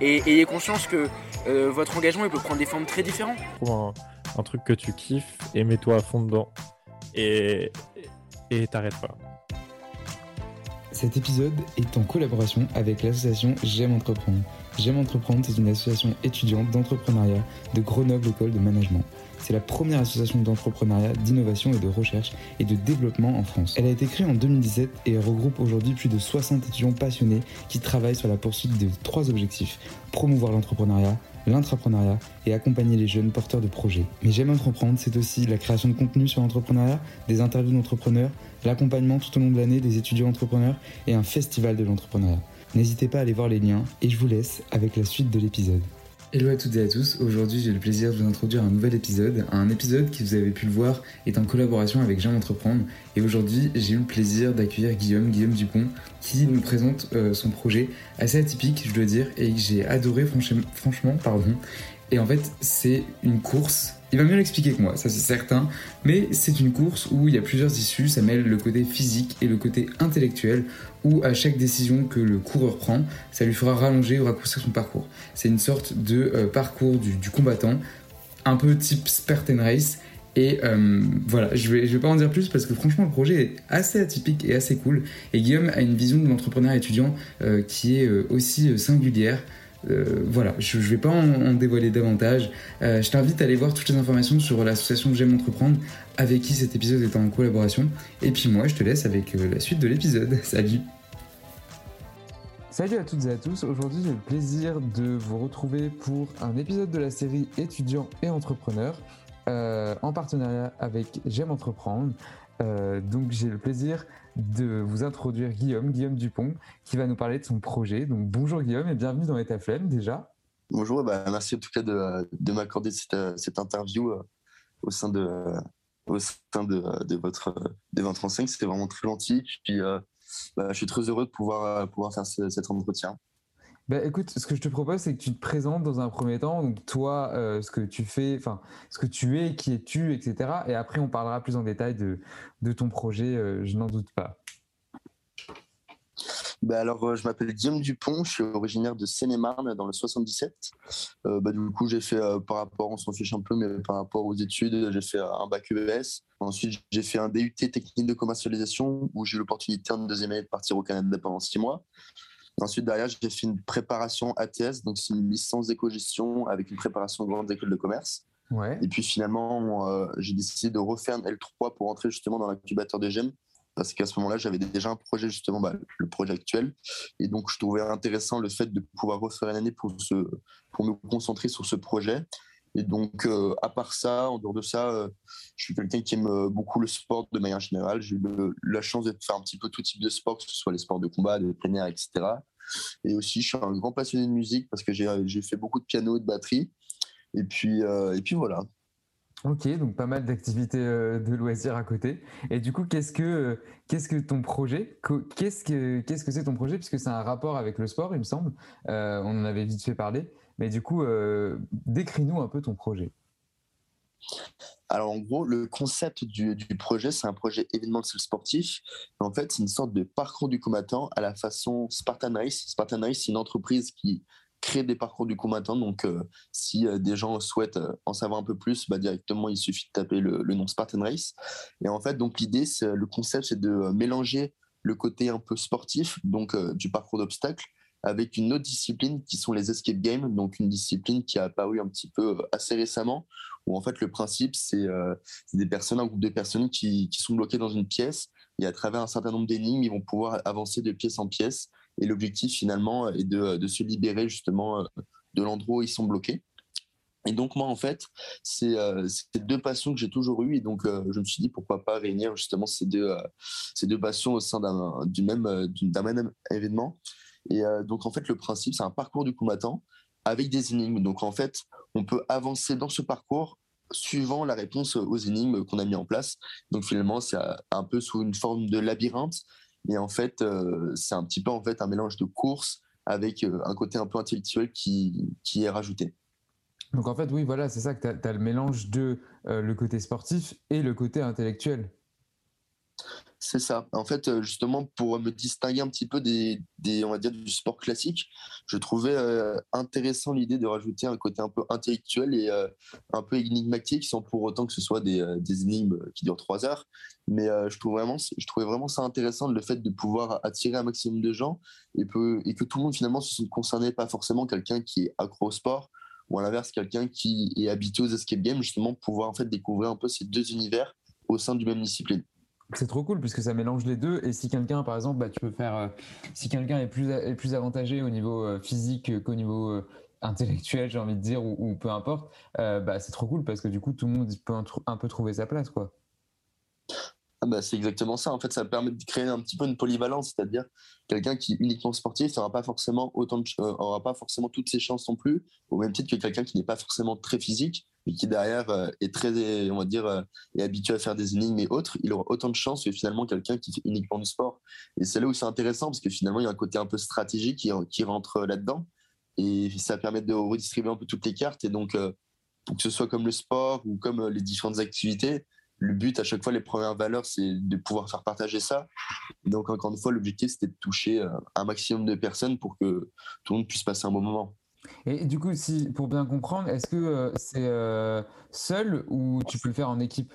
Et ayez conscience que euh, votre engagement il peut prendre des formes très différentes. Trouve un, truc que tu kiffes et mets-toi à fond dedans. Et et t'arrêtes pas. Cet épisode est en collaboration avec l'association J'aime entreprendre. J'aime entreprendre, c'est une association étudiante d'entrepreneuriat de Grenoble École de Management. C'est la première association d'entrepreneuriat, d'innovation et de recherche et de développement en France. Elle a été créée en 2017 et regroupe aujourd'hui plus de 60 étudiants passionnés qui travaillent sur la poursuite de trois objectifs. Promouvoir l'entrepreneuriat, l'intrapreneuriat et accompagner les jeunes porteurs de projets. Mais J'aime entreprendre, c'est aussi la création de contenu sur l'entrepreneuriat, des interviews d'entrepreneurs, l'accompagnement tout au long de l'année des étudiants entrepreneurs et un festival de l'entrepreneuriat. N'hésitez pas à aller voir les liens et je vous laisse avec la suite de l'épisode. Hello à toutes et à tous, aujourd'hui j'ai le plaisir de vous introduire un nouvel épisode, un épisode qui vous avez pu le voir est en collaboration avec J'aime entreprendre. Et aujourd'hui j'ai eu le plaisir d'accueillir Guillaume, Guillaume Dupont qui nous présente euh, son projet assez atypique je dois dire et que j'ai adoré franchement, franchement pardon. Et en fait c'est une course il va mieux l'expliquer que moi, ça c'est certain, mais c'est une course où il y a plusieurs issues, ça mêle le côté physique et le côté intellectuel, où à chaque décision que le coureur prend, ça lui fera rallonger ou raccourcir son parcours. C'est une sorte de euh, parcours du, combattant, un peu type Spartan Race, et euh, voilà, je vais, je vais pas en dire plus parce que franchement le projet est assez atypique et assez cool. Et Guillaume a une vision de l'entrepreneur étudiant euh, qui est aussi singulière. Euh, voilà, je ne vais pas en, dévoiler davantage. Euh, je t'invite à aller voir toutes les informations sur l'association J'aime entreprendre, avec qui cet épisode est en collaboration. Et puis moi, je te laisse avec euh, la suite de l'épisode. Salut Salut à toutes et à tous, aujourd'hui j'ai le plaisir de vous retrouver pour un épisode de la série étudiants et entrepreneurs en partenariat avec J'aime entreprendre. donc j'ai le plaisir de vous introduire Guillaume, Guillaume Dupont, qui va nous parler de son projet. Donc bonjour Guillaume et bienvenue dans Etaflem déjà. Bonjour, bah, merci en tout cas de, de m'accorder cette, cette, interview euh, au sein de, au sein de, de votre, de votre enseigne. C'était vraiment très gentil. Puis, euh, bah, je suis très heureux de pouvoir, pouvoir faire cet entretien. Bah, écoute, ce que je te propose, c'est que tu te présentes dans un premier temps, donc toi, euh, ce que tu fais, enfin, ce que tu es, qui es-tu, etc. Et après, on parlera plus en détail de, de ton projet, euh, je n'en doute pas. Bah alors, euh, je m'appelle Guillaume Dupont, je suis originaire de Seine-et-Marne dans le 77. bah, du coup, j'ai fait, par rapport, on s'en fiche un peu, mais par rapport aux études, j'ai fait un bac ES. Ensuite, j'ai fait un DUT technique de commercialisation où j'ai eu l'opportunité en deuxième année de partir au Canada pendant six mois. Ensuite, derrière, j'ai fait une préparation ATS, donc c'est une licence d'éco-gestion avec une préparation grande école de commerce. Ouais. Et puis finalement, euh, j'ai décidé de refaire un L3 pour entrer justement dans l'incubateur de GEM, parce qu'à ce moment-là, j'avais déjà un projet, justement, bah, le projet actuel. Et donc, je trouvais intéressant le fait de pouvoir refaire une année pour, se, pour me concentrer sur ce projet. Et donc, euh, à part ça, en dehors de ça, euh, je suis quelqu'un qui aime beaucoup le sport de manière générale. J'ai eu la chance de faire un petit peu tout type de sport, que ce soit les sports de combat, de plein air, etc. Et aussi, je suis un grand passionné de musique parce que j'ai fait beaucoup de piano et de batterie. Et puis, euh, et puis voilà. Ok, donc pas mal d'activités de loisirs à côté. Et du coup, qu'est-ce que que ton projet Qu'est-ce que qu'est-ce que c'est ton projet? Puisque c'est un rapport avec le sport, il me semble. on en avait vite fait parler. Mais du coup, euh, décris-nous un peu ton projet. Alors en gros, le concept du, projet, c'est un projet événementiel sportif. En fait, c'est une sorte de parcours du combattant à la façon Spartan Race. Spartan Race, c'est une entreprise qui crée des parcours du combattant. Donc, euh, si euh, des gens souhaitent en savoir un peu plus, bah, directement, il suffit de taper le, nom Spartan Race. Et en fait, donc l'idée, le concept, c'est de mélanger le côté un peu sportif, donc du parcours d'obstacles, avec une autre discipline qui sont les escape games, donc une discipline qui a apparu un petit peu assez récemment, où en fait le principe c'est des personnes, un groupe de personnes qui, sont bloquées dans une pièce et à travers un certain nombre d'énigmes, ils vont pouvoir avancer de pièce en pièce. Et l'objectif finalement est de, se libérer justement de l'endroit où ils sont bloqués. Et donc moi en fait, c'est deux passions que j'ai toujours eues et donc je me suis dit pourquoi pas réunir justement ces deux ces deux passions au sein d'un du même d'un même événement. Et donc en fait le principe c'est un parcours du combattant avec des énigmes. Donc en fait on peut avancer dans ce parcours suivant la réponse aux énigmes qu'on a mis en place. Donc finalement c'est un peu sous une forme de labyrinthe, mais en fait c'est un petit peu en fait un mélange de course avec un côté un peu intellectuel qui, qui est rajouté. Donc en fait, oui, voilà, c'est ça que tu as, le mélange de euh, le côté sportif et le côté intellectuel. C'est ça. En fait, euh, justement, pour me distinguer un petit peu des, on va dire, du sport classique, je trouvais euh, intéressant l'idée de rajouter un côté un peu intellectuel et un peu énigmatique, sans pour autant que ce soit des, énigmes qui durent trois heures. Mais je, trouve vraiment, trouvais vraiment ça intéressant, le fait de pouvoir attirer un maximum de gens et, que tout le monde finalement se concerné, pas forcément quelqu'un qui est accro au sport, ou à l'inverse quelqu'un qui est habitué aux escape games, justement pouvoir en fait découvrir un peu ces deux univers au sein du même discipline. C'est trop cool puisque ça mélange les deux. Et si quelqu'un, par exemple, bah, tu peux faire, euh, si quelqu'un est plus, est plus avantagé au niveau euh, physique qu'au niveau euh, intellectuel, j'ai envie de dire, ou, peu importe, bah, c'est trop cool parce que du coup, tout le monde peut un peu trouver sa place, quoi. Ah bah, c'est exactement ça. En fait, ça permet de créer un petit peu une polyvalence, c'est-à-dire quelqu'un qui est uniquement sportif n'aura pas aura pas forcément toutes ses chances non plus, au même titre que quelqu'un qui n'est pas forcément très physique, mais qui derrière euh, est très, on va dire, euh, est habitué à faire des énigmes et autres, il aura autant de chances que finalement quelqu'un qui fait uniquement du sport. Et c'est là où c'est intéressant parce que finalement il y a un côté un peu stratégique qui, qui rentre là-dedans et ça permet de redistribuer un peu toutes les cartes et donc pour que ce soit comme le sport ou comme les différentes activités, le but à chaque fois, les premières valeurs, c'est de pouvoir faire partager ça. Donc, encore une fois, l'objectif, c'était de toucher euh, un maximum de personnes pour que tout le monde puisse passer un bon moment. Et du coup, si, pour bien comprendre, est-ce que euh, c'est euh, seul ou tu peux le faire en équipe?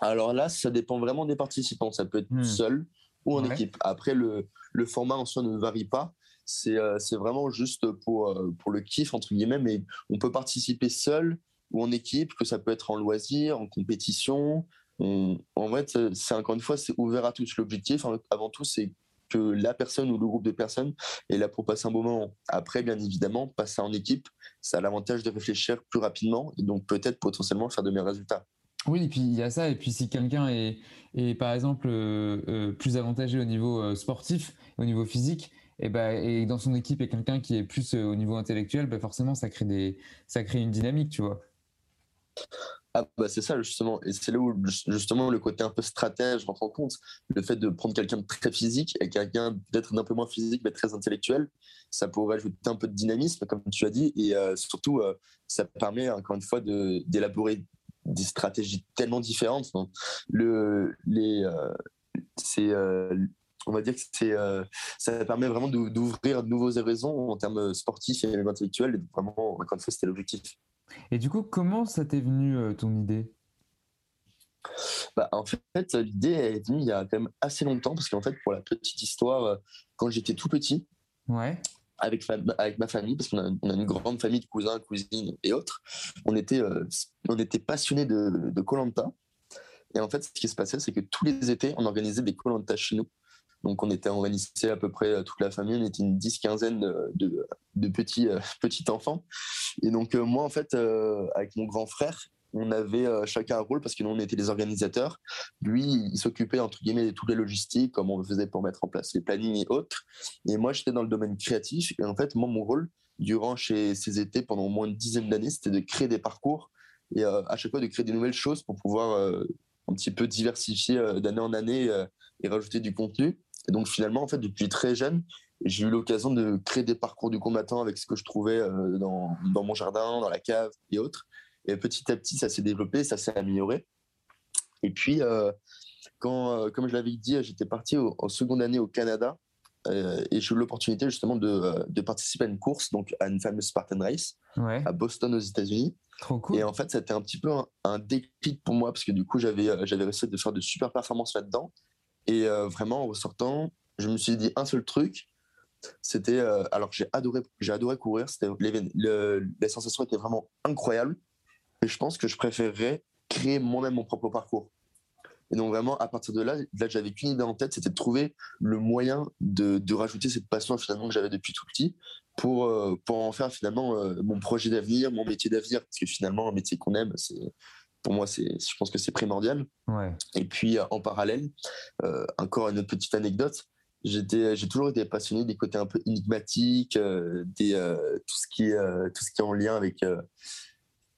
Alors là, ça dépend vraiment des participants. Ça peut être hmm. seul ou en équipe. Après, le, le, format en soi ne varie pas. C'est vraiment juste pour, pour le kiff, entre guillemets, mais on peut participer seul ou en équipe, que ça peut être en loisir, en compétition. en fait, c'est encore une fois, c'est ouvert à tous. L'objectif, avant tout, c'est que la personne ou le groupe de personnes est là pour passer un moment. Après, bien évidemment, passer en équipe, ça a l'avantage de réfléchir plus rapidement et donc peut-être potentiellement faire de meilleurs résultats. Oui, et puis il y a ça. Et puis si quelqu'un est, est, par exemple euh, euh, plus avantagé au niveau euh, sportif, au niveau physique, et, bah, et dans son équipe est quelqu'un qui est plus au niveau intellectuel, bah forcément ça crée, des, ça crée une dynamique, tu vois. Ah bah c'est ça justement, et c'est là où justement le côté un peu stratège rentre en compte. Le fait de prendre quelqu'un de très physique et quelqu'un d'être d'un peu moins physique mais très intellectuel, ça pourrait ajouter un peu de dynamisme comme tu as dit, et euh, surtout euh, ça permet encore une fois d'élaborer des stratégies tellement différentes. Le, les, euh, c'est on va dire que ça permet vraiment d'ouvrir de nouveaux horizons en termes sportifs et intellectuels. Et vraiment, encore une fois, c'était l'objectif. Et du coup, comment ça t'est venu euh, ton idée? Bah, en fait, l'idée est venue il y a quand même assez longtemps parce qu'en fait, pour la petite histoire, euh, quand j'étais tout petit, ouais. avec, avec ma famille, parce qu'on a, une grande famille de cousins, cousines et autres, on était, euh, on était passionnés de Colanta. et en fait, ce qui se passait, c'est que tous les étés, on organisait des Colanta chez nous. Donc on était organisé à peu près euh, toute la famille, on était une dix quinzaine de, de, petits euh, petits enfants. Et donc euh, moi en fait avec mon grand frère, on avait chacun un rôle parce que nous on était les organisateurs. Lui, il s'occupait entre guillemets de toutes les logistiques, comment on faisait pour mettre en place les plannings et autres. Et moi j'étais dans le domaine créatif. Et en fait moi mon rôle durant chez ces étés pendant au moins une dizaine d'années, c'était de créer des parcours et à chaque fois de créer des nouvelles choses pour pouvoir un petit peu diversifier d'année en année et rajouter du contenu. Et donc finalement, en fait, depuis très jeune, j'ai eu l'occasion de créer des parcours du combattant avec ce que je trouvais euh, dans, dans, mon jardin, dans la cave et autres. Et petit à petit, ça s'est développé, ça s'est amélioré. Et puis, euh, quand, euh, comme je l'avais dit, j'étais parti en seconde année au Canada et j'ai eu l'opportunité justement de, de, participer à une course, donc à une fameuse Spartan Race à Boston aux États-Unis. Et en fait, c'était un petit peu un, un, déclic pour moi parce que du coup, j'avais j'avais réussi de faire de super performances là-dedans. Et euh, vraiment, en ressortant, je me suis dit un seul truc C'était euh, alors j'ai adoré, j'ai adoré courir. C'était les, le- les sensations étaient vraiment incroyables. Et je pense que je préférerais créer moi-même mon propre parcours. Et donc vraiment, à partir de là, là j'avais qu'une idée en tête, c'était de trouver le moyen de, rajouter cette passion finalement que j'avais depuis tout petit pour, euh, pour en faire finalement mon projet d'avenir, mon métier d'avenir. Parce que finalement, un métier qu'on aime, c'est pour moi, c'est, je pense que c'est primordial. Ouais. Et puis euh, en parallèle, euh, encore une autre petite anecdote. J'étais, j'ai toujours été passionné des côtés un peu énigmatiques, euh, des, euh, tout ce qui, est, euh, tout ce qui est en lien avec euh,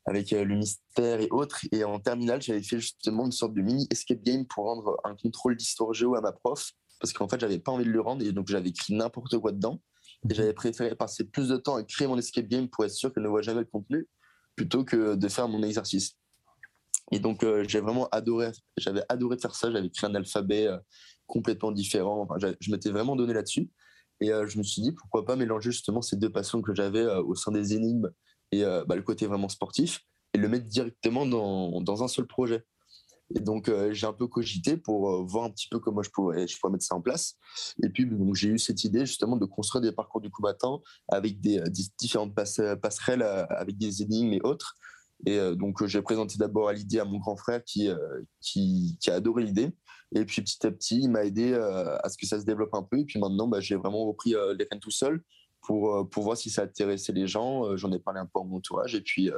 avec euh, le mystère et autres. Et en terminale, j'avais fait justement une sorte de mini escape game pour rendre un contrôle d'histoire géo à ma prof, parce qu'en fait, j'avais pas envie de le rendre et donc j'avais écrit n'importe quoi dedans. Et j'avais préféré passer plus de temps à créer mon escape game pour être sûr qu'elle ne voit jamais le contenu, plutôt que de faire mon exercice. Et donc, euh, j'ai vraiment adoré, j'avais adoré faire ça. J'avais créé un alphabet euh, complètement différent. Enfin, je m'étais vraiment donné là-dessus. Et euh, je me suis dit, pourquoi pas mélanger justement ces deux passions que j'avais euh, au sein des énigmes et bah, le côté vraiment sportif et le mettre directement dans, dans un seul projet. Et donc, j'ai un peu cogité pour voir un petit peu comment je pourrais, je pourrais mettre ça en place. Et puis, j'ai eu cette idée justement de construire des parcours du combattant avec des, di- différentes passe- passerelles avec des énigmes et autres. Et euh, donc, euh, j'ai présenté d'abord l'idée à mon grand frère qui, euh, qui, qui a adoré l'idée. Et puis, petit à petit, il m'a aidé à ce que ça se développe un peu. Et puis maintenant, bah, j'ai vraiment repris les rênes tout seul pour, pour voir si ça intéressait les gens. J'en ai parlé un peu à mon entourage. Et puis,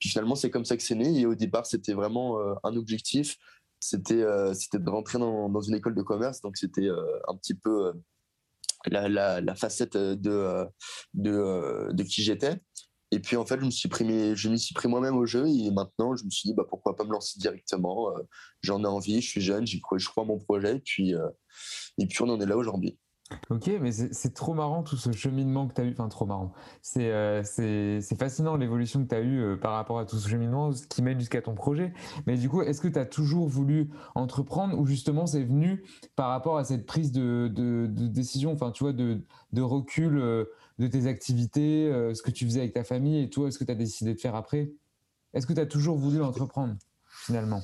finalement, c'est comme ça que c'est né. Et au départ, c'était vraiment un objectif. C'était de rentrer dans, une école de commerce. Donc, c'était un petit peu la, la, facette de, de qui j'étais. Et puis, en fait, je me suis pris, je m'y suis pris moi-même au jeu. Et maintenant, je me suis dit, bah, pourquoi pas me lancer directement Euh, J'en ai envie, je suis jeune, j'y crois, je crois à mon projet. Euh, et puis on en est là aujourd'hui. Ok, mais c'est trop marrant tout ce cheminement que tu as eu. Enfin, trop marrant. C'est euh, fascinant l'évolution que tu as eue euh, par rapport à tout ce cheminement ce qui mène jusqu'à ton projet. Mais du coup, est-ce que tu as toujours voulu entreprendre ou justement c'est venu par rapport à cette prise de, de, décision, enfin, tu vois, de, de recul euh, de tes activités, euh, ce que tu faisais avec ta famille et toi, est-ce que tu as décidé de faire après? Est-ce que tu as toujours voulu entreprendre finalement?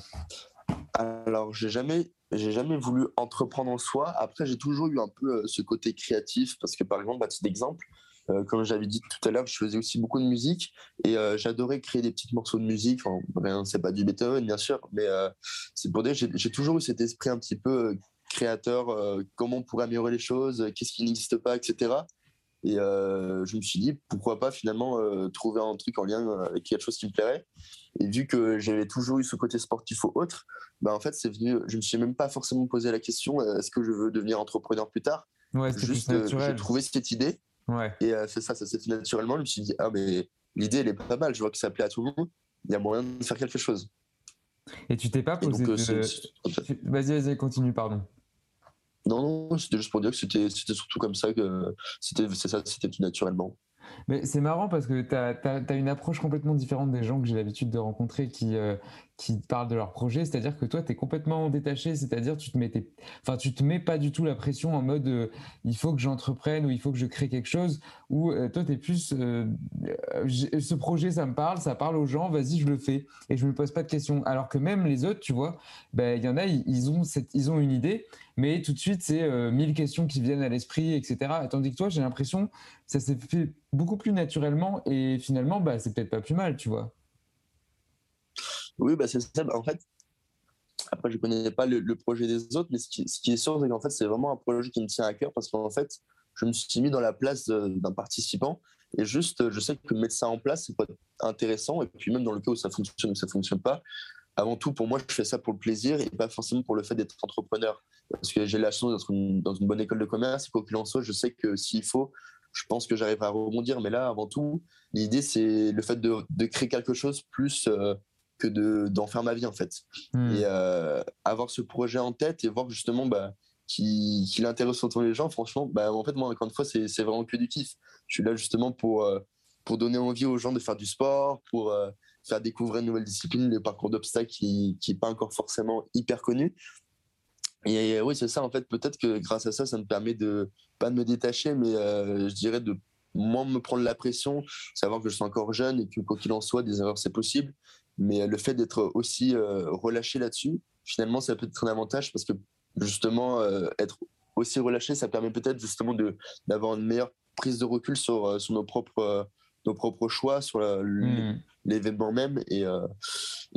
Alors, j'ai jamais, j'ai jamais voulu entreprendre en soi. Après, j'ai toujours eu un peu euh, ce côté créatif parce que, par exemple, à titre d'exemple, euh, comme j'avais dit tout à l'heure, je faisais aussi beaucoup de musique et euh, j'adorais créer des petits morceaux de musique. Enfin, rien, c'est pas du Beethoven, bien sûr, mais c'est pour dire, j'ai j'ai toujours eu cet esprit un petit peu créateur. comment on pourrait améliorer les choses, qu'est-ce qui n'existe pas, etc. Et euh, je me suis dit, pourquoi pas finalement euh, trouver un truc en lien avec quelque chose qui me plairait. Et vu que j'avais toujours eu ce côté sportif ou autre, bah en fait, c'est venu. Je me suis même pas forcément posé la question euh, est-ce que je veux devenir entrepreneur plus tard? Ouais, Juste, euh, j'ai trouvé cette idée. Ouais. Et euh, c'est ça, ça s'est fait naturellement. Je me suis dit ah mais l'idée elle est pas mal. Je vois que ça plaît à tout le monde. Il y a moyen de faire quelque chose. Et tu t'es pas posé euh, de... Vas-y, vas-y, continue, pardon. Non, non, c'était juste pour dire que c'était surtout comme ça que c'était ça, c'était tout naturellement. Mais c'est marrant parce que tu as, une approche complètement différente des gens que j'ai l'habitude de rencontrer qui, euh, qui parlent de leur projet. C'est-à-dire que toi, tu es complètement détaché, c'est-à-dire tu te enfin, tu te mets pas du tout la pression en mode euh, il faut que j'entreprenne ou il faut que je crée quelque chose. Ou euh, toi, tu es plus euh, ce projet, ça me parle, ça parle aux gens, vas-y, je le fais. Et je me pose pas de questions. Alors que même les autres, tu vois, ben, il y en a, ils, ont, cette, ils ont une idée, mais tout de suite, c'est mille questions qui viennent à l'esprit, etc. Tandis que toi, j'ai l'impression ça s'est fait beaucoup plus naturellement et finalement, bah, c'est peut-être pas plus mal, tu vois. Oui, bah c'est ça. En fait, après, je connais pas le, projet des autres, mais ce qui, est sûr, c'est qu'en fait, c'est vraiment un projet qui me tient à cœur parce qu'en fait, je me suis mis dans la place de- d'un participant et juste, je sais que mettre ça en place, c'est pas intéressant. Et puis, même dans le cas où ça fonctionne ou ça fonctionne pas, avant tout, pour moi, je fais ça pour le plaisir et pas forcément pour le fait d'être entrepreneur. Parce que j'ai la chance d'être dans une bonne école de commerce et quoi qu'il en soit, je sais que s'il faut, je pense que j'arriverai à rebondir. Mais là, avant tout, l'idée, c'est le fait de, de créer quelque chose plus euh, que de- d'en faire ma vie, en fait. Et euh, avoir ce projet en tête et voir justement bah, qu'il qu'il intéresse autant les gens, franchement, bah, en fait, moi, encore une fois, c'est c'est vraiment que du kiff. Je suis là justement pour, euh, pour donner envie aux gens de faire du sport, pour euh, faire découvrir une nouvelle discipline, le parcours d'obstacles qui n'est pas encore forcément hyper connu. Et oui, c'est ça, en fait, peut-être que grâce à ça, ça me permet de, pas de me détacher, mais je dirais de moins me prendre la pression, savoir que je suis encore jeune et que quoi qu'il en soit, des erreurs, c'est possible. Mais le fait d'être aussi euh, relâché là-dessus, finalement, ça peut être un avantage parce que justement, euh, être aussi relâcher, ça permet peut-être justement d'avoir une meilleure prise de recul sur, sur nos propres nos propres choix, sur Hmm. l'événement même, et,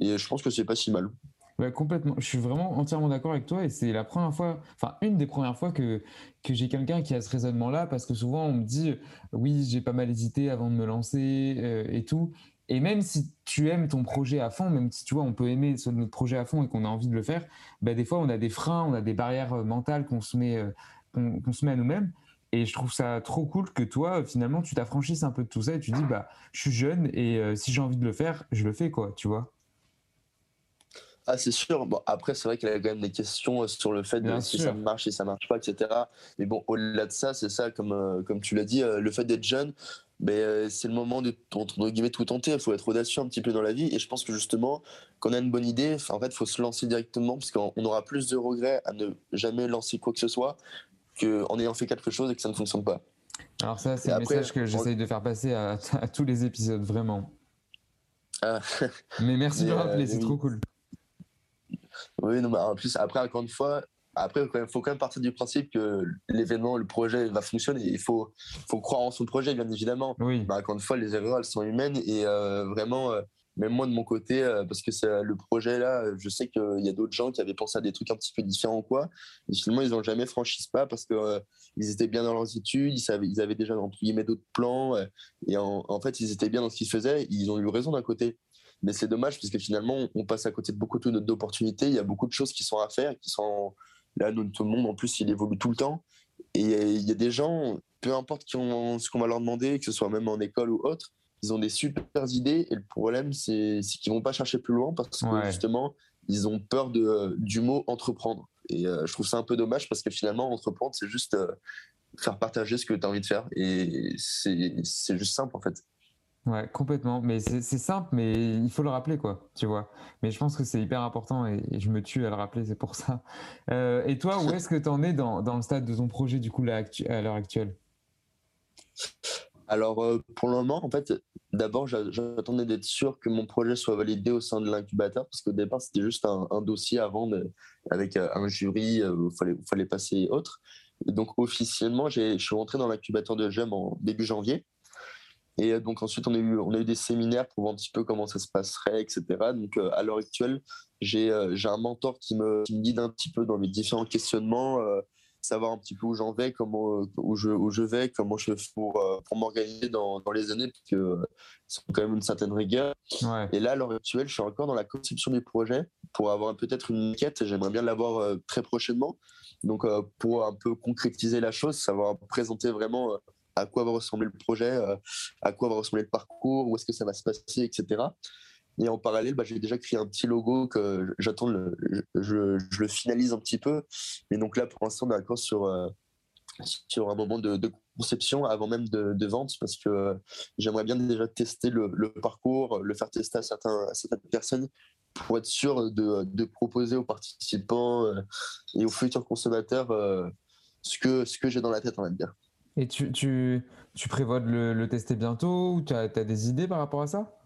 et je pense que c'est pas si mal. Ouais, complètement. Je suis vraiment entièrement d'accord avec toi et c'est la première fois, enfin une des premières fois que, que j'ai quelqu'un qui a ce raisonnement-là parce que souvent on me dit oui, j'ai pas mal hésité avant de me lancer euh, et tout. Et même si tu aimes ton projet à fond, même si tu vois, on peut aimer notre projet à fond et qu'on a envie de le faire, bah, des fois on a des freins, on a des barrières euh, mentales qu'on se met, euh, qu'on se met à nous-mêmes. Et je trouve ça trop cool que toi, finalement, tu t'affranchisses un peu de tout ça et tu dis, bah, je suis jeune et euh, si j'ai envie de le faire, je le fais, quoi, tu vois. Ah, c'est sûr. Bon, après, c'est vrai qu'il y a quand même des questions euh, sur le fait de Bien si sûr. ça marche, si ça marche pas, etc. Mais bon, au-delà de ça, c'est ça, comme, euh, comme tu l'as dit, euh, le fait d'être jeune, ben, euh, c'est le moment de, entre guillemets, tout tenter. Il faut être audacieux un petit peu dans la vie. Et je pense que justement, quand on a une bonne idée, en fait, il faut se lancer directement parce qu'on on aura plus de regrets à ne jamais lancer quoi que ce soit qu'en ayant fait quelque chose et que ça ne fonctionne pas. Alors ça, c'est après, message que j'essaye de faire passer à, à tous les épisodes, vraiment. Ah. Mais merci de Mais, le euh, rappeler, mais c'est oui. trop cool. Oui, non, mais en plus, après, encore une fois, après, il faut quand même partir du principe que l'événement, le projet va fonctionner. Il faut, faut croire en son projet, bien évidemment. Oui. Mais encore une fois, les erreurs, elles sont humaines. Et euh, vraiment, euh, même moi, de mon côté, euh, parce que c'est le projet là, je sais qu'il y a d'autres gens qui avaient pensé à des trucs un petit peu différents ou quoi. Et finalement, ils n'ont jamais franchi ce pas parce que ils étaient bien dans leurs études, ils, savaient, ils avaient déjà, entre guillemets, d'autres plans. et en, en fait, ils étaient bien dans ce qu'ils faisaient. Ils ont eu raison d'un côté. Mais c'est dommage parce que finalement, on passe à côté de beaucoup de- d'opportunités. Il y a beaucoup de choses qui sont à faire, qui sont là, le monde, en plus, il évolue tout le temps. Et il y a des gens, peu importe qui ont- ce qu'on va leur demander, que ce soit même en école ou autre, ils ont des super idées. Et le problème, c'est qu'ils vont pas chercher plus loin parce que Ouais. justement, ils ont peur de, du mot entreprendre. Et euh, je trouve ça un peu dommage parce que finalement, entreprendre, c'est juste euh, faire partager ce que tu as envie de faire. Et c'est juste simple, en fait. Ouais, complètement. Mais c'est simple, mais il faut le rappeler, quoi, tu vois. Mais je pense que c'est hyper important et, je me tue à le rappeler, c'est pour ça. Euh, et toi, où est-ce que tu en es dans, dans le stade de ton projet, du coup, à l'heure actuelle? Alors, euh, pour le moment, en fait, d'abord, j'a- j'attendais d'être sûr que mon projet soit validé au sein de l'incubateur, parce qu'au départ, c'était juste un, dossier avant de- avec euh, un jury, il fallait, passer. Et donc, officiellement, je suis rentré dans l'incubateur de GEM en début janvier. Et euh, donc, ensuite, on a, eu, on a eu des séminaires pour voir un petit peu comment ça se passerait, etc. Donc, euh, à l'heure actuelle, j'ai euh, un mentor qui me, qui me guide un petit peu dans les différents questionnements. euh, savoir un petit peu où j'en vais, comment, où, je, où je vais, comment je fais pour, pour m'organiser dans, dans les années, parce que c'est quand même une certaine rigueur. Ouais. Et là, à l'heure actuelle, je suis encore dans la conception du projet pour avoir peut-être une quête. J'aimerais bien l'avoir très prochainement. Donc, pour un peu concrétiser la chose, savoir présenter vraiment à quoi va ressembler le projet, euh, à quoi va ressembler le parcours, où est-ce que ça va se passer, etc. Et en parallèle, bah, j'ai déjà créé un petit logo que j'attends, je, le finalise un petit peu. Mais donc là, pour l'instant, on est encore sur, euh, sur un moment de, conception avant même de, de vente parce que euh, j'aimerais bien déjà tester le, parcours, le faire tester à, certaines personnes pour être sûr de, proposer aux participants et aux futurs consommateurs ce que, ce que j'ai dans la tête, on va dire. Et tu, tu, tu prévois de le, le tester bientôt ou tu as, des idées par rapport à ça?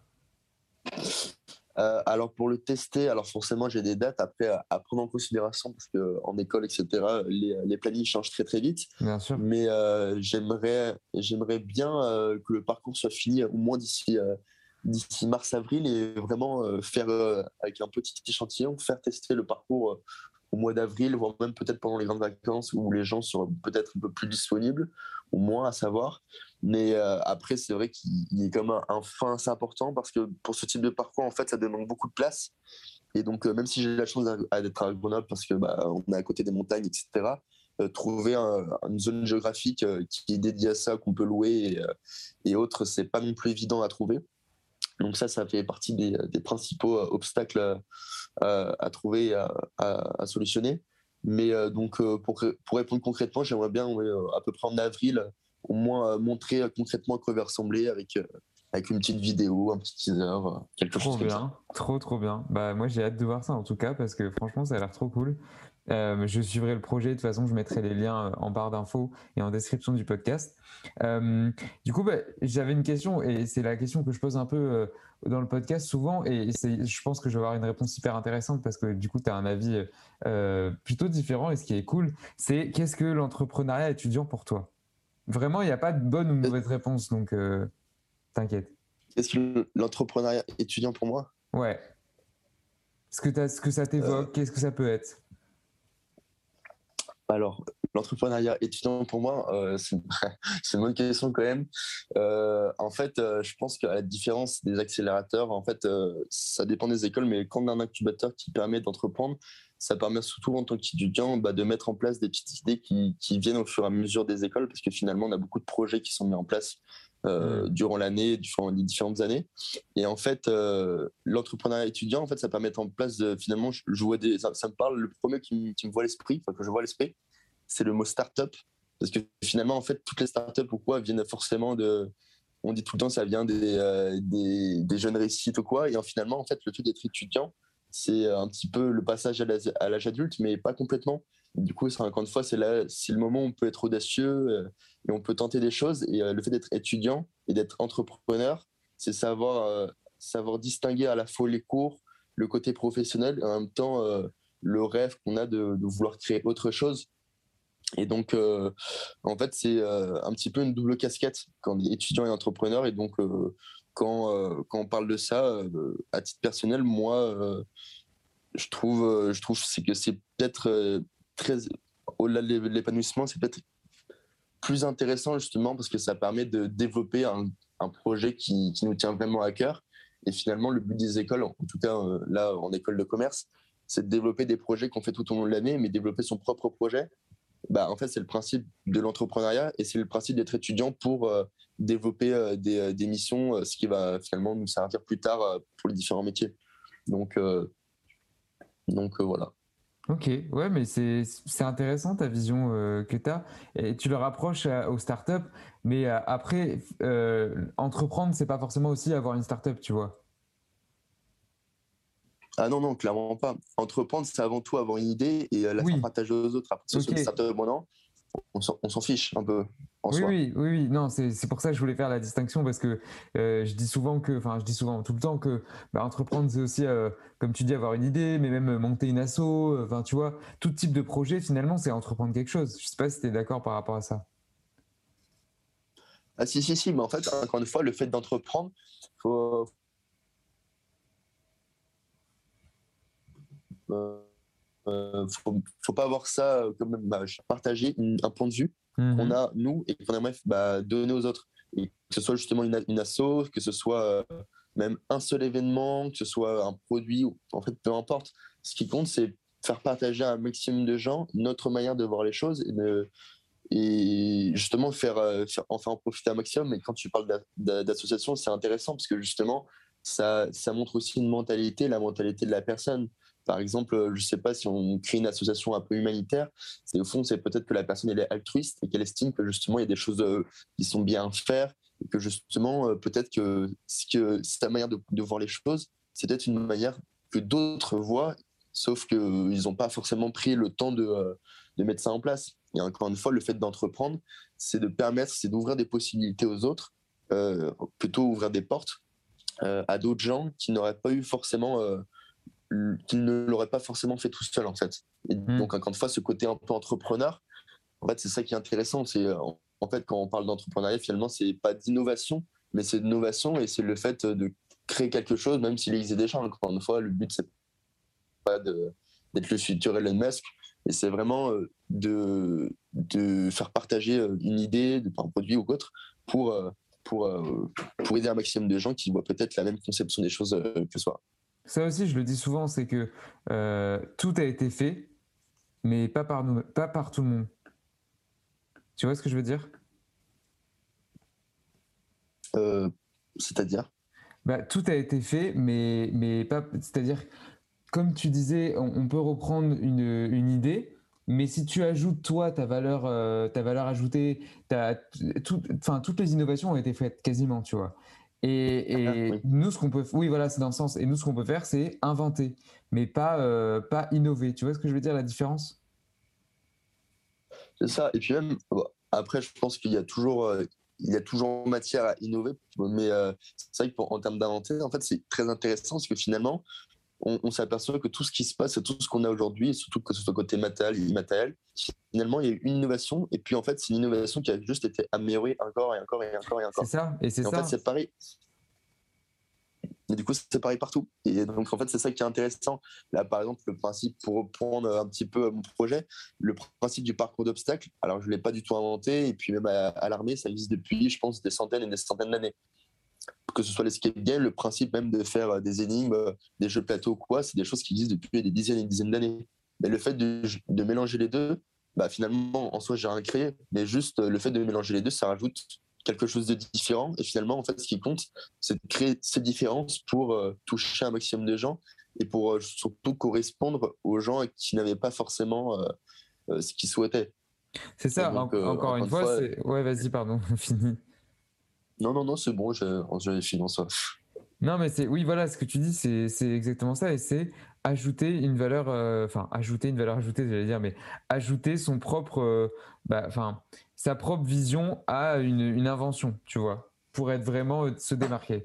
Euh, alors pour le tester, alors forcément j'ai des dates après à, à prendre en considération parce que en école etc les, les plannings changent très très vite. Bien sûr. Mais euh, j'aimerais j'aimerais bien euh, que le parcours soit fini au moins d'ici d'ici mars avril et vraiment faire avec un petit échantillon faire tester le parcours au mois d'avril voire même peut-être pendant les grandes vacances où les gens seront peut-être un peu plus disponibles ou moins à savoir. Mais euh, après, c'est vrai qu'il a comme un, un frein assez important parce que pour ce type de parcours, en fait, ça demande beaucoup de place. Et donc, euh, même si j'ai la chance d'être à Grenoble parce que bah, est à côté des montagnes, etc., euh, trouver un, une zone géographique qui est dédiée à ça, qu'on peut louer et, et autres, c'est pas non plus évident à trouver. Donc ça, ça fait partie des, principaux obstacles à trouver à, à solutionner. Mais euh, donc, euh, pour, pour répondre concrètement, j'aimerais bien, euh, à peu près en avril, au moins montrer concrètement à quoi va ressembler avec, avec une petite vidéo, un petit teaser, quelque trop chose comme bien, ça. Trop, trop bien. Bah, moi, j'ai hâte de voir ça en tout cas parce que franchement, ça a l'air trop cool. Euh, je suivrai le projet. De toute façon, je mettrai les liens en barre d'infos et en description du podcast. Euh, du coup, bah, j'avais une question et c'est la question que je pose un peu dans le podcast souvent, et je pense que je vais avoir une réponse hyper intéressante parce que du coup, tu as un avis euh, plutôt différent. Et ce qui est cool, c'est qu'est-ce que l'entrepreneuriat étudiant pour toi? Vraiment, il n'y a pas de bonne ou de mauvaise réponse, donc euh, t'inquiète. Qu'est-ce que l'entrepreneuriat étudiant pour moi? Ouais. Ce que, ce que ça t'évoque, euh. qu'est-ce que ça peut être? Alors, l'entrepreneuriat étudiant pour moi, euh, c'est une bonne question quand même. Euh, en fait, euh, je pense qu'à la différence des accélérateurs, en fait, ça dépend des écoles, mais quand on a un incubateur qui permet d'entreprendre, ça permet surtout en tant qu'étudiant bah, de mettre en place des petites idées qui, viennent au fur et à mesure des écoles, parce que finalement, on a beaucoup de projets qui sont mis en place mmh. durant l'année, durant les différentes années. Et en fait, l'entrepreneuriat étudiant, en fait, ça permet en place de, finalement, je, vois des, ça, me parle, le premier qui, qui me voit l'esprit, enfin, que je vois l'esprit, c'est le mot startup. Parce que finalement, en fait, toutes les startups ou quoi viennent forcément de. On dit tout le temps, ça vient des, euh, des, jeunes réussites ou quoi. Et finalement, en fait, le fait d'être étudiant, c'est un petit peu le passage à l'âge adulte, mais pas complètement. Du coup, encore une fois, c'est le moment où on peut être audacieux euh, et on peut tenter des choses. Et euh, le fait d'être étudiant et d'être entrepreneur, c'est savoir, savoir distinguer à la fois les cours, le côté professionnel et en même temps le rêve qu'on a de, vouloir créer autre chose. Et donc, euh, en fait, c'est euh, un petit peu une double casquette quand on est étudiant et entrepreneur. Et donc, euh, quand, quand on parle de ça, à titre personnel, moi, je trouve, je trouve que c'est peut-être très, au-delà de l'épanouissement, c'est peut-être plus intéressant justement parce que ça permet de développer un, projet qui, nous tient vraiment à cœur. Et finalement, le but des écoles, en tout cas là en école de commerce, c'est de développer des projets qu'on fait tout au long de l'année, mais développer son propre projet bah, en fait, c'est le principe de l'entrepreneuriat et c'est le principe d'être étudiant pour euh, développer euh, des, euh, des, missions, ce qui va finalement nous servir plus tard pour les différents métiers. Donc, donc voilà. Ok, ouais, mais c'est intéressant ta vision que tu as. Et tu le rapproches aux startups, mais après, entreprendre, c'est pas forcément aussi avoir une startup, tu vois. Ah non, non, clairement pas. Entreprendre, c'est avant tout avoir une idée et euh, la faire partager aux autres. Après, okay. startup on s'en fiche un peu. En oui, soi. oui, oui, oui, non, c'est pour ça que je voulais faire la distinction parce que euh, je dis souvent que, enfin, je dis souvent tout le temps que bah, entreprendre, c'est aussi, euh, comme tu dis, avoir une idée, mais même monter une asso, enfin, tu vois, tout type de projet, finalement, c'est entreprendre quelque chose. Je sais pas si tu es d'accord par rapport à ça. Ah, si, si, si, mais en fait, encore une fois, le fait d'entreprendre, faut, Euh, euh, faut, faut pas avoir ça comme bah, partager un point de vue mhm. qu'on a nous et qu'on aimerait bah, donner aux autres. Et que ce soit justement une, une asso, que ce soit euh, même un seul événement, que ce soit un produit, en fait, peu importe. Ce qui compte, c'est faire partager à un maximum de gens notre manière de voir les choses et, de, et justement faire, faire, en faire en profiter un maximum. Et quand tu parles d'association, c'est intéressant parce que justement, ça, ça montre aussi une mentalité, la mentalité de la personne. Par exemple, je ne sais pas si on crée une association un peu humanitaire, c'est au fond, c'est peut-être que la personne est altruiste et qu'elle estime que justement il y a des choses euh, qui sont bien à faire et que justement euh, peut-être que, que sa manière de, voir les choses, c'est peut-être une manière que d'autres voient, sauf qu'ils n'ont pas forcément pris le temps de, euh, de mettre ça en place. Et encore une fois, le fait d'entreprendre, c'est de permettre, c'est d'ouvrir des possibilités aux autres, plutôt ouvrir des portes à d'autres gens qui n'auraient pas eu forcément qu'il ne l'aurait pas forcément fait tout seul en fait. Et hmm. donc encore une fois, ce côté un peu entrepreneur, en fait, c'est ça qui est intéressant. C'est en fait quand on parle d'entrepreneuriat, finalement, c'est pas d'innovation, mais c'est d'innovation et c'est le fait de créer quelque chose, même s'il existe déjà. Encore une fois, le but c'est pas d'être le futur Elon Musk, et c'est vraiment euh, de, de faire partager euh, une idée, un produit ou autre, pour euh, pour, pour aider un maximum de gens qui voient peut-être la même conception des choses que soi. Ça aussi, je le dis souvent, c'est que euh, tout a été fait, mais pas par, nous, pas par tout le monde. Tu vois ce que je veux dire? Euh, C'est-à-dire? Bah, Tout a été fait, mais, mais pas. C'est-à-dire, comme tu disais, on, peut reprendre une, une, idée, mais si tu ajoutes, toi, ta valeur, euh, ta valeur ajoutée, tout, toutes les innovations ont été faites quasiment, tu vois. Et, ah, nous, ce qu'on peut, oui, voilà, c'est dans le sens. Et nous, ce qu'on peut faire, c'est inventer, mais pas, euh, pas innover. Tu vois ce que je veux dire, la différence? C'est ça. Et puis même, après, je pense qu'il y a toujours, euh, il y a toujours matière à innover. Mais euh, c'est vrai qu'en termes d'inventer, en fait, c'est très intéressant parce que finalement, on, s'aperçoit que tout ce qui se passe, tout ce qu'on a aujourd'hui, et surtout que ce soit côté matériel, immatériel, finalement, il y a eu une innovation. Et puis, en fait, c'est une innovation qui a juste été améliorée encore et encore et encore et encore. C'est ça. Et c'est ça. En fait, c'est pareil. Et du coup, c'est pareil partout. Et donc, en fait, c'est ça qui est intéressant. Là, par exemple, le principe, pour reprendre un petit peu mon projet, le principe du parcours d'obstacles, alors je ne l'ai pas du tout inventé. Et puis, même à, l'armée, ça existe depuis, je pense, des centaines et des centaines d'années. Que ce soit l'escape game, le principe même de faire des énigmes, des jeux plateau, quoi, c'est des choses qui existent depuis des dizaines et des dizaines d'années. Mais le fait de, de mélanger les deux, bah, finalement, en soi, j'ai rien créé. Mais juste le fait de mélanger les deux, ça rajoute quelque chose de différent. Et finalement, en fait, ce qui compte, c'est de créer ces différences pour euh, toucher un maximum de gens et pour euh, surtout correspondre aux gens qui n'avaient pas forcément euh, ce qu'ils souhaitaient. C'est ça, encore, une fois, ouais, vas-y, pardon, fini. Non, non, non, c'est bon, j'ai fini en soi. Non, mais c'est oui, voilà, ce que tu dis, c'est exactement ça, et c'est ajouter une valeur, enfin, ajouter une valeur ajoutée, j'allais dire, mais ajouter son propre, bah, enfin, sa propre vision à une, invention, tu vois, pour être vraiment euh, se démarquer.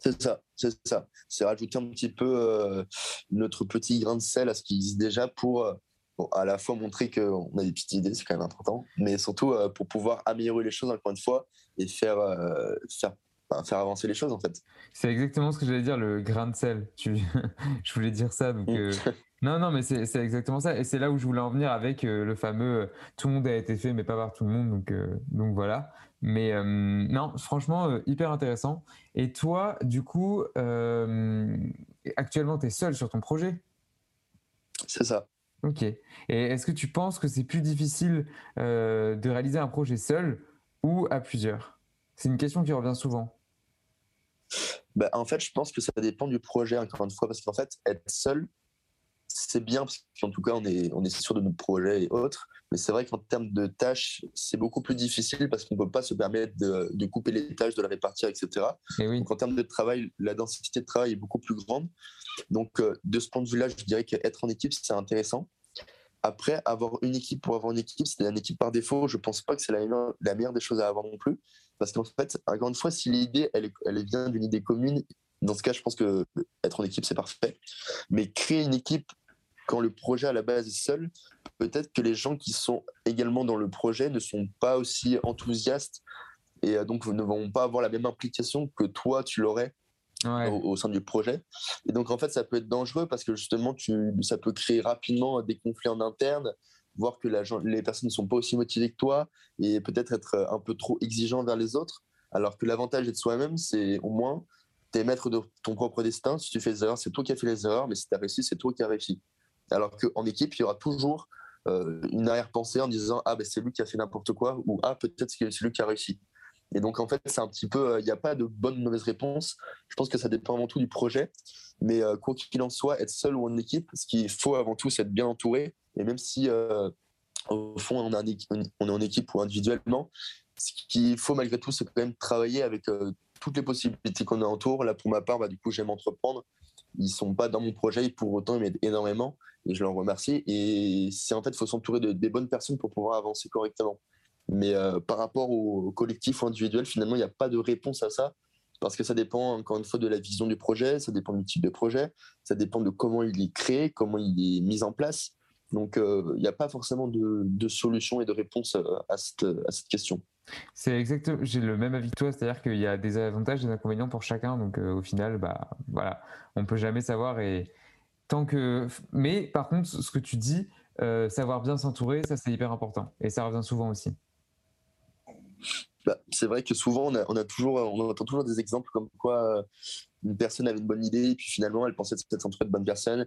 C'est ça, c'est ça. C'est rajouter un petit peu euh, notre petit grain de sel à ce qui existe déjà pour euh, à la fois montrer qu'on a des petites idées, c'est quand même important, mais surtout pour pouvoir améliorer les choses encore une fois et faire, faire, faire avancer les choses en fait. C'est exactement ce que j'allais dire, le grain de sel. Tu... je voulais dire ça, donc mm. Non, non, mais c'est exactement ça. Et c'est là où je voulais en venir avec euh, le fameux euh, tout le monde a été fait, mais pas par tout le monde. Donc, euh, donc voilà. Mais non, franchement, hyper intéressant. Et toi, du coup, actuellement, tu es seul sur ton projet? C'est ça. Ok. Et est-ce que tu penses que c'est plus difficile de réaliser un projet seul ou à plusieurs? C'est une question qui revient souvent. Bah, en fait, je pense que ça dépend du projet, encore une fois, parce qu'en fait, être seul, c'est bien parce qu'en tout cas, on est, on est sûr de notre projet et autres. Mais c'est vrai qu'en termes de tâches, c'est beaucoup plus difficile parce qu'on ne peut pas se permettre de, couper les tâches, de les répartir, etc. Donc en termes de travail, la densité de travail est beaucoup plus grande. Donc euh, de ce point de vue-là, je dirais qu'être en équipe, c'est intéressant. Après, avoir une équipe pour avoir une équipe, c'est une équipe par défaut. Je ne pense pas que c'est la, la, meilleure des choses à avoir non plus. Parce qu'en fait, encore une fois, si l'idée, elle, elle vient d'une idée commune, dans ce cas, je pense que être en équipe, c'est parfait. Mais créer une équipe quand le projet à la base est seul, peut-être que les gens qui sont également dans le projet ne sont pas aussi enthousiastes et euh, donc ne vont pas avoir la même implication que toi tu l'aurais au, sein du projet. Et donc en fait ça peut être dangereux parce que justement tu, ça peut créer rapidement des conflits en interne, voir que la, les personnes ne sont pas aussi motivées que toi et peut-être être un peu trop exigeant vers les autres. Alors que l'avantage d'être soi-même, c'est au moins tu es maître de ton propre destin. Si tu fais des erreurs, c'est toi qui as fait les erreurs, mais si tu as réussi, c'est toi qui as réussi. Alors qu'en équipe, il y aura toujours euh, une arrière-pensée en disant Ah, ben c'est lui qui a fait n'importe quoi, ou Ah, peut-être c'est lui qui a réussi. Et donc, en fait, c'est un petit peu, euh, il n'y a pas de bonne ou mauvaise réponse. Je pense que ça dépend avant tout du projet. Mais euh, quoi qu'il en soit, être seul ou en équipe, ce qu'il faut avant tout, c'est être bien entouré. Et même si, au fond, on, on est en équipe ou individuellement, ce qu'il faut malgré tout, c'est quand même travailler avec toutes les possibilités qu'on a autour. Là, pour ma part, bah, du coup, j'aime entreprendre. Ils sont pas dans mon projet, pour autant, ils m'aident énormément et je leur remercie. Et c'est en fait, il faut s'entourer de, des bonnes personnes pour pouvoir avancer correctement. Mais euh, par rapport au, collectif ou individuel, finalement, il n'y a pas de réponse à ça parce que ça dépend encore une fois de la vision du projet, ça dépend du type de projet, ça dépend de comment il est créé, comment il est mis en place. Donc, euh, il n'y a pas forcément de, de, solution et de réponse cette, à cette question. C'est exactement, j'ai le même avis que toi, c'est-à-dire qu'il y a des avantages et des inconvénients pour chacun. Donc, euh, au final, bah, voilà, on peut jamais savoir et, Tant que... Mais par contre, ce que tu dis, euh, savoir bien s'entourer, ça c'est hyper important. Et ça revient souvent aussi. Bah, c'est vrai que souvent, on, a, on, a toujours, on entend toujours des exemples comme quoi euh, une personne avait une bonne idée, et puis finalement, elle pensait être entourée de bonnes personnes,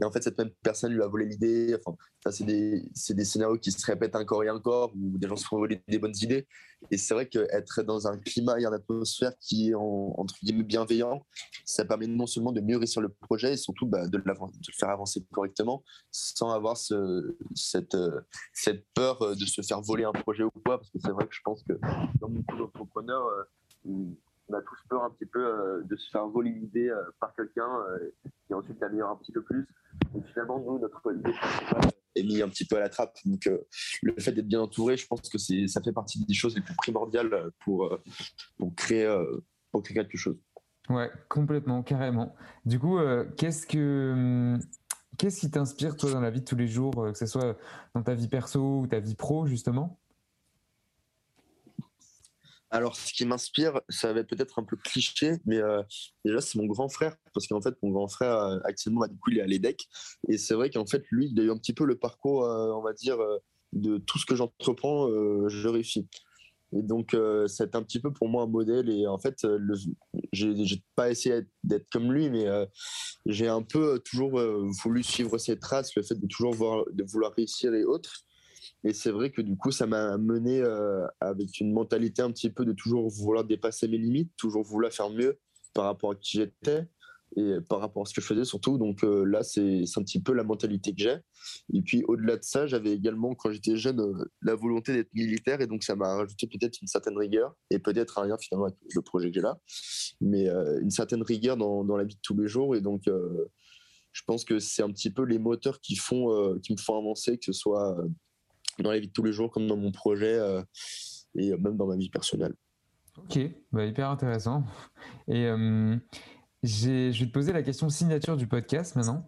et en fait, cette même personne lui a volé l'idée. Enfin, ça, c'est des, scénarios qui se répètent encore et encore, où des gens se font voler des bonnes idées. Et c'est vrai qu'être dans un climat et une atmosphère qui est, entre guillemets, bienveillant, ça permet non seulement de mieux réussir le projet, et surtout bah, de, le faire avancer correctement, sans avoir ce, cette, cette peur de se faire voler un projet ou quoi, parce que c'est vrai que je pense que dans beaucoup d'entrepreneurs, euh, on a tous peur un petit peu euh, de se faire voler l'idée euh, par quelqu'un euh, qui ensuite l'améliore un petit peu plus. Et finalement, nous, notre idée est mise un petit peu à la trappe. Donc, euh, le fait d'être bien entouré, je pense que ça fait partie des choses les plus primordiales pour, créer, quelque chose. Ouais, complètement, carrément. Du coup, hum, qu'est-ce qui t'inspire toi dans la vie de tous les jours, que ce soit dans ta vie perso ou ta vie pro justement? Alors, ce qui m'inspire, ça va être peut-être un peu cliché, mais euh, déjà, c'est mon grand frère, parce qu'en fait, mon grand frère, euh, actuellement, bah, du coup, il est à l'EDEC, et c'est vrai qu'en fait, lui, il a eu un petit peu le parcours, euh, on va dire, euh, de tout ce que j'entreprends, je réussis. Et donc, c'est un petit peu pour moi un modèle, et en fait, j'ai pas essayé d'être comme lui, mais j'ai un peu toujours voulu suivre ses traces, le fait de toujours vouloir réussir et autres. Et c'est vrai que du coup, ça m'a mené euh, avec une mentalité un petit peu de toujours vouloir dépasser mes limites, toujours vouloir faire mieux par rapport à qui j'étais et par rapport à ce que je faisais surtout. Donc euh, là, c'est un petit peu la mentalité que j'ai. Et puis au-delà de ça, j'avais également, quand j'étais jeune, euh, la volonté d'être militaire et donc ça m'a rajouté peut-être une certaine rigueur et peut-être un lien finalement avec le projet que j'ai là, mais une certaine rigueur dans, dans la vie de tous les jours. Et donc, je pense que c'est un petit peu les moteurs qui, font, qui me font avancer, que ce soit dans la vie de tous les jours comme dans mon projet euh, et même dans ma vie personnelle. Ok, bah, hyper intéressant. Et euh, je vais te poser la question signature du podcast maintenant.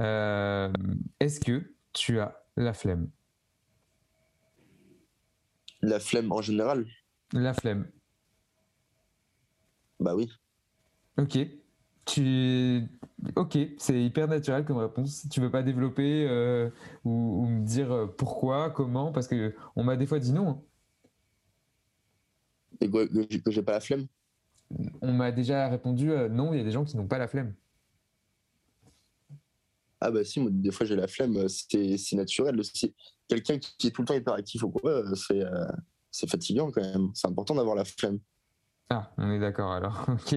Euh, est-ce que tu as la flemme? La flemme en général? La flemme. Bah oui. Ok. Tu... Ok, c'est hyper naturel comme réponse. Tu veux pas développer euh, ou, ou me dire euh, pourquoi, comment, parce que on m'a des fois dit non. hein. Et que, j'ai pas la flemme? On m'a déjà répondu euh, non, il y a des gens qui n'ont pas la flemme. Ah bah si, moi, des fois j'ai la flemme, c'est naturel. Si quelqu'un qui est tout le temps hyperactif ou quoi, c'est euh, c'est fatigant quand même. C'est important d'avoir la flemme. Ah, on est d'accord alors. Ok.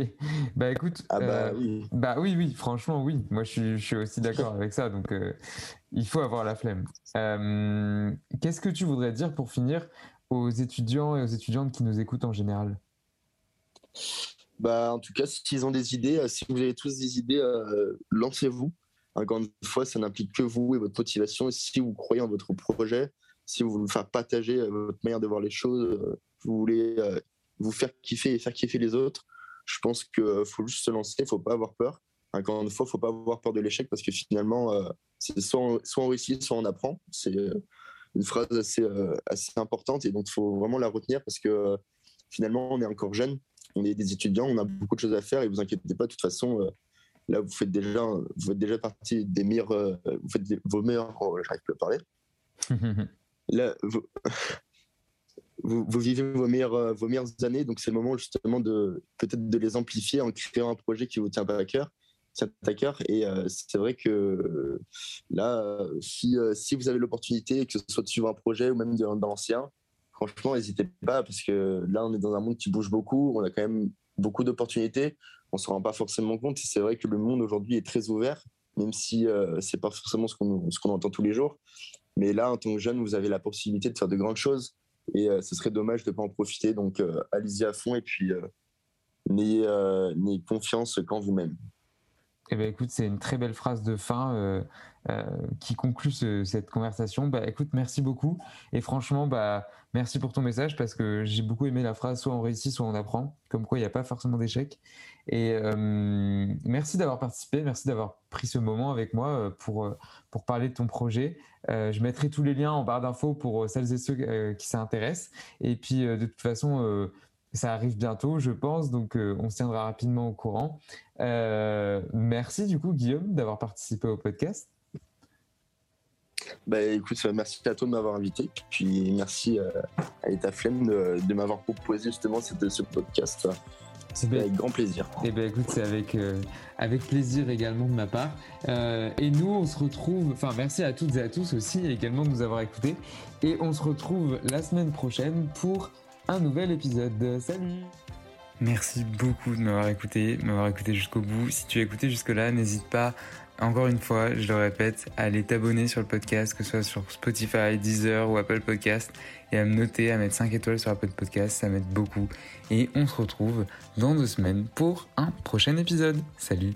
Bah écoute. Ah bah euh, oui. Bah oui, oui, franchement, oui. Moi, je suis, je suis aussi d'accord avec ça. Donc, euh, il faut avoir la flemme. Euh, qu'est-ce que tu voudrais dire pour finir aux étudiants et aux étudiantes qui nous écoutent en général? Bah en tout cas, s'ils ont des idées, si vous avez tous des idées, lancez-vous. Encore une fois, ça n'implique que vous et votre motivation. Et si vous croyez en votre projet, si vous voulez faire partager votre manière de voir les choses, vous voulez vous faire kiffer et faire kiffer les autres, je pense qu'il faut juste se lancer, il faut pas avoir peur. Encore une fois, il faut pas avoir peur de l'échec parce que finalement, euh, c'est soit on, soit on réussit, soit on apprend. C'est euh, une phrase assez, euh, assez importante et donc il faut vraiment la retenir parce que euh, finalement, on est encore jeune, on est des étudiants, on a beaucoup de choses à faire et vous inquiétez pas, de toute façon, euh, là, vous faites déjà, vous faites déjà partie des meilleurs, euh, vous faites des- vos meilleurs, oh, j'arrive plus à parler. Là, vous, vous, vivez vos meilleures, euh, vos meilleures années, donc c'est le moment justement de peut-être de les amplifier en créant un projet qui vous tient à cœur, à cœur. Et euh, c'est vrai que là, euh, si, vous avez l'opportunité, que ce soit de suivre un projet ou même de- dans l'ancien, franchement, n'hésitez pas parce que là, on est dans un monde qui bouge beaucoup, on a quand même beaucoup d'opportunités, on se rend pas forcément compte. Et c'est vrai que le monde aujourd'hui est très ouvert, même si euh, c'est pas forcément ce ce qu'on entend tous les jours. Mais là, en tant que jeune, vous avez la possibilité de faire de grandes choses et euh, ce serait dommage de ne pas en profiter. Donc, euh, allez-y à fond et puis euh, n'ayez n'ayez confiance qu'en vous-même. Eh ben, écoute, c'est une très belle phrase de fin euh, euh, qui conclut ce- cette conversation. Bah, écoute, merci beaucoup. Et franchement, bah, merci pour ton message parce que j'ai beaucoup aimé la phrase soit on réussit, soit on apprend. Comme quoi, il n'y a pas forcément d'échec. Et euh, merci d'avoir participé, merci d'avoir pris ce moment avec moi pour, pour parler de ton projet. Je mettrai tous les liens en barre d'infos pour celles et ceux qui s'intéressent. Et puis, de toute façon, ça arrive bientôt, je pense, donc euh, on se tiendra rapidement au courant. Euh, merci du coup, Guillaume, d'avoir participé au podcast. Bah, écoute, euh, merci à toi de m'avoir invité. Puis merci euh, à Eta Flemme de, de m'avoir proposé justement cette- ce podcast. C'était avec grand plaisir. Eh ben écoute, c'est avec, euh, avec plaisir également de ma part. Euh, et nous, on se retrouve, enfin merci à toutes et à tous aussi également de nous avoir écoutés. Et on se retrouve la semaine prochaine pour un nouvel épisode. Salut Merci beaucoup de m'avoir écouté, m'avoir écouté jusqu'au bout. Si tu as écouté jusque-là, n'hésite pas encore une fois, je le répète, allez t'abonner sur le podcast, que ce soit sur Spotify, Deezer ou Apple Podcast, et à me noter, à mettre 5 étoiles sur Apple Podcast, ça m'aide beaucoup. Et on se retrouve dans deux semaines pour un prochain épisode. Salut